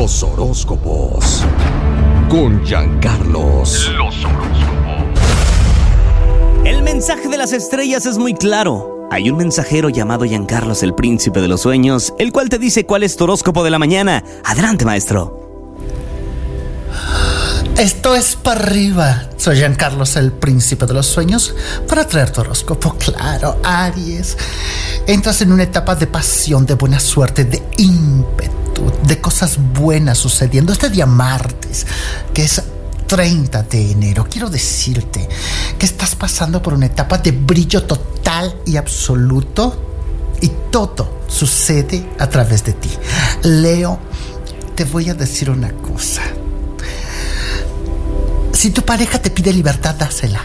Los horóscopos. Con Giancarlos. Los horóscopos. El mensaje de las estrellas es muy claro. Hay un mensajero llamado Giancarlos, el príncipe de los sueños, el cual te dice cuál es tu horóscopo de la mañana. Adelante, maestro. Esto es para arriba. Soy Giancarlos, el príncipe de los sueños, para traer tu horóscopo. Claro, Aries. Entras en una etapa de pasión, de buena suerte, de ímpetu, de cosas buenas sucediendo. Este día martes, que es 30 de enero, quiero decirte que estás pasando por una etapa de brillo total y absoluto y todo sucede a través de ti. Leo, te voy a decir una cosa. Si tu pareja te pide libertad, dásela.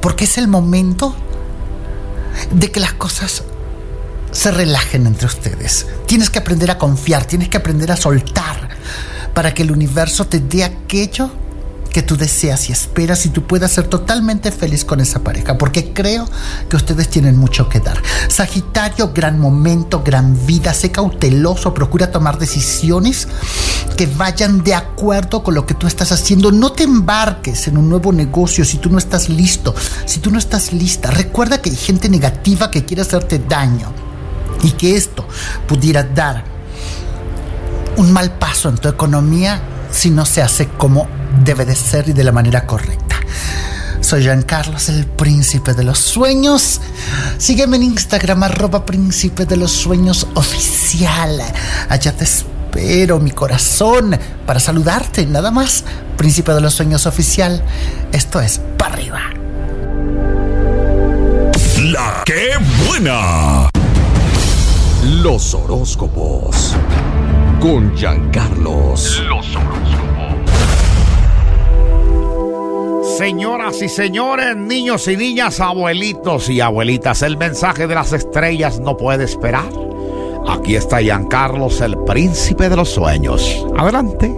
Porque es el momento de que las cosas se relajen entre ustedes. Tienes que aprender a confiar, tienes que aprender a soltar para que el universo te dé aquello que tú deseas y esperas y tú puedas ser totalmente feliz con esa pareja, porque creo que ustedes tienen mucho que dar. Sagitario, gran momento, gran vida, sé cauteloso, procura tomar decisiones que vayan de acuerdo con lo que tú estás haciendo. No te embarques en un nuevo negocio si tú no estás listo, si tú no estás lista. Recuerda que hay gente negativa que quiere hacerte daño y que esto pudiera dar un mal paso en tu economía si no se hace como debe de ser y de la manera correcta. Soy Jean Carlos, el príncipe de los sueños. Sígueme en Instagram, arroba príncipe de los sueños oficial. Allá te espero, mi corazón, para saludarte, nada más. Príncipe de los sueños oficial. Esto es para arriba. La que buena. Los horóscopos. Con Giancarlos. Los horóscopos. Señoras y señores, niños y niñas, abuelitos y abuelitas, el mensaje de las estrellas no puede esperar. Aquí está Giancarlos, el príncipe de los sueños. Adelante.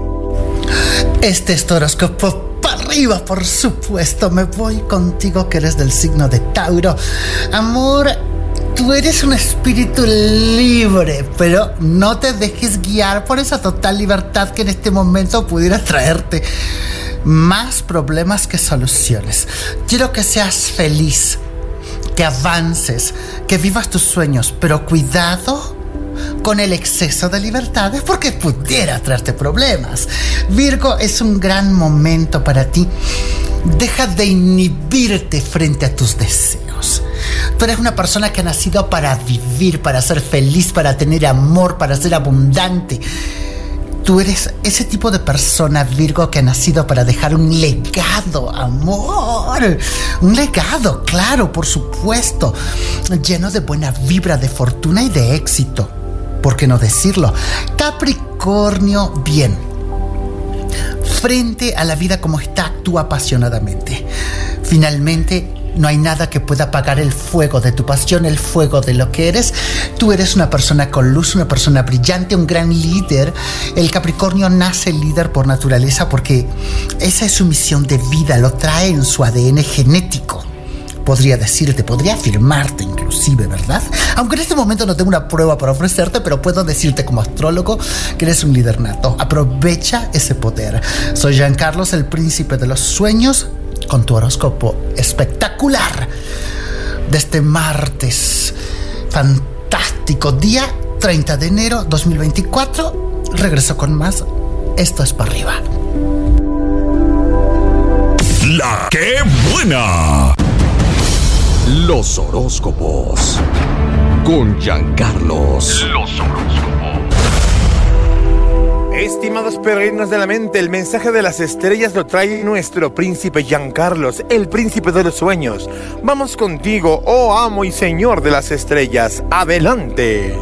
Este es tu horóscopo para arriba, por supuesto. Me voy contigo que eres del signo de Tauro. Amor, tú eres un espíritu libre, pero no te dejes guiar por esa total libertad que en este momento pudiera traerte más problemas que soluciones. Quiero que seas feliz, que avances, que vivas tus sueños, pero cuidado con el exceso de libertades porque pudiera traerte problemas. Virgo es un gran momento para ti. Deja de inhibirte frente a tus deseos. Tú eres una persona que ha nacido para vivir, para ser feliz, para tener amor, para ser abundante. Tú eres ese tipo de persona, Virgo, que ha nacido para dejar un legado, amor. Un legado, claro, por supuesto. Lleno de buena vibra, de fortuna y de éxito. ¿Por qué no decirlo? Capricornio, bien. Frente a la vida como está, actúa apasionadamente. Finalmente, no hay nada que pueda apagar el fuego de tu pasión, el fuego de lo que eres. Tú eres una persona con luz, una persona brillante, un gran líder. El Capricornio nace líder por naturaleza porque esa es su misión de vida, lo trae en su ADN genético. Podría decirte, podría afirmarte inclusive, ¿verdad? Aunque en este momento no tengo una prueba para ofrecerte, pero puedo decirte como astrólogo que eres un líder nato. Aprovecha ese poder. Soy Jean Carlos, el príncipe de los sueños con tu horóscopo espectacular de este martes. Fantástico día 30 de enero 2024. Regreso con más. Esto es para arriba. La buena. Los horóscopos. Con Giancarlos. Los horóscopos. Estimados peregrinos de la mente, el mensaje de las estrellas lo trae nuestro príncipe Giancarlos, el príncipe de los sueños. Vamos contigo, oh amo y señor de las estrellas. Adelante.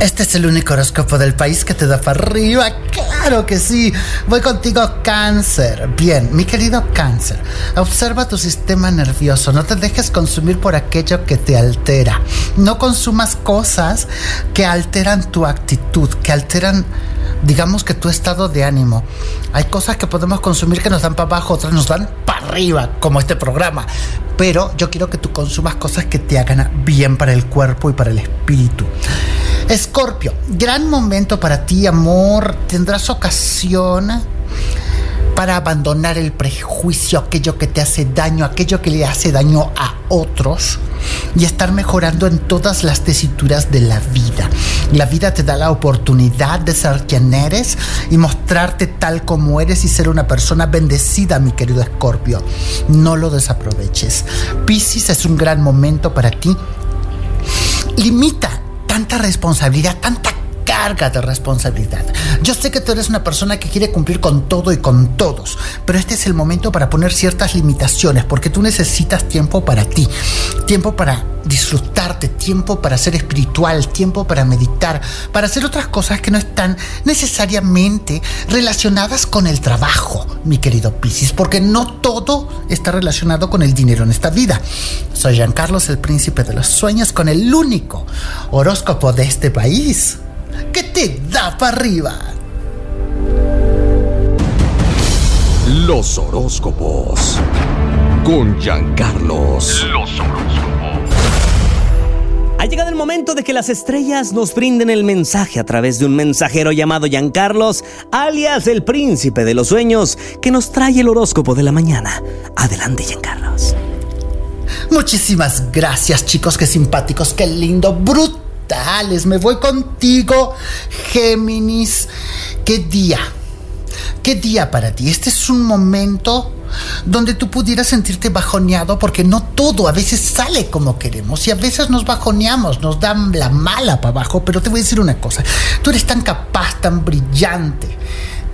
Este es el único horóscopo del país que te da para arriba. Claro que sí. Voy contigo, cáncer. Bien, mi querido cáncer. Observa tu sistema nervioso. No te dejes consumir por aquello que te altera. No consumas cosas que alteran tu actitud, que alteran digamos que tu estado de ánimo. Hay cosas que podemos consumir que nos dan para abajo, otras nos dan para arriba, como este programa. Pero yo quiero que tú consumas cosas que te hagan bien para el cuerpo y para el espíritu. Escorpio, gran momento para ti, amor. Tendrás ocasión para abandonar el prejuicio, aquello que te hace daño, aquello que le hace daño a otros y estar mejorando en todas las tesituras de la vida. La vida te da la oportunidad de ser quien eres y mostrarte tal como eres y ser una persona bendecida, mi querido Escorpio. No lo desaproveches. Piscis es un gran momento para ti. Limita tanta responsabilidad, tanta carga de responsabilidad. Yo sé que tú eres una persona que quiere cumplir con todo y con todos, pero este es el momento para poner ciertas limitaciones, porque tú necesitas tiempo para ti, tiempo para disfrutarte, tiempo para ser espiritual, tiempo para meditar, para hacer otras cosas que no están necesariamente relacionadas con el trabajo, mi querido Piscis, porque no todo está relacionado con el dinero en esta vida. Soy Giancarlos, el príncipe de los sueños, con el único horóscopo de este país que te da para arriba. Los horóscopos. Con Giancarlos. Los horóscopos. Ha llegado el momento de que las estrellas nos brinden el mensaje a través de un mensajero llamado Giancarlos, alias el príncipe de los sueños, que nos trae el horóscopo de la mañana. Adelante, Giancarlos. Muchísimas gracias, chicos, qué simpáticos, qué lindo, Me voy contigo, Géminis. ¿Qué día? ¿Qué día para ti? Este es un momento donde tú pudieras sentirte bajoneado porque no todo a veces sale como queremos y a veces nos bajoneamos, nos dan la mala para abajo, pero te voy a decir una cosa, tú eres tan capaz, tan brillante,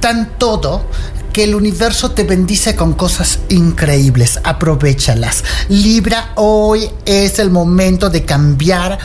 tan todo que el universo te bendice con cosas increíbles. Aprovechalas. Libra, hoy es el momento de cambiar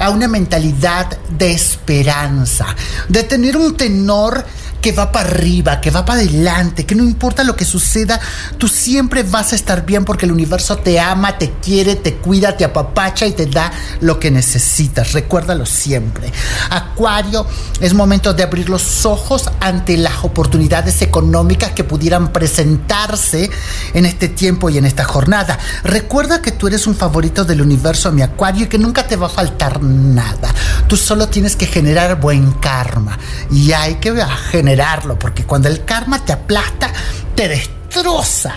a una mentalidad de esperanza, de tener un tenor que va para arriba, que va para adelante, que no importa lo que suceda, tú siempre vas a estar bien porque el universo te ama, te quiere, te cuida, te apapacha y te da lo que necesitas. Recuérdalo siempre. Acuario, es momento de abrir los ojos ante las oportunidades económicas que pudieran presentarse en este tiempo y en esta jornada. Recuerda que tú eres un favorito del universo, mi Acuario, y que nunca te va a faltar nada. Tú solo tienes que generar buen karma y hay que generar porque cuando el karma te aplasta, te destroza.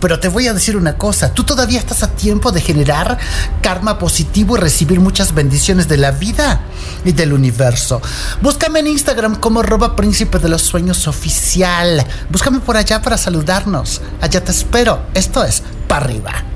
Pero te voy a decir una cosa, tú todavía estás a tiempo de generar karma positivo y recibir muchas bendiciones de la vida y del universo. Búscame en Instagram como roba príncipe de los sueños oficial. Búscame por allá para saludarnos. Allá te espero. Esto es para arriba.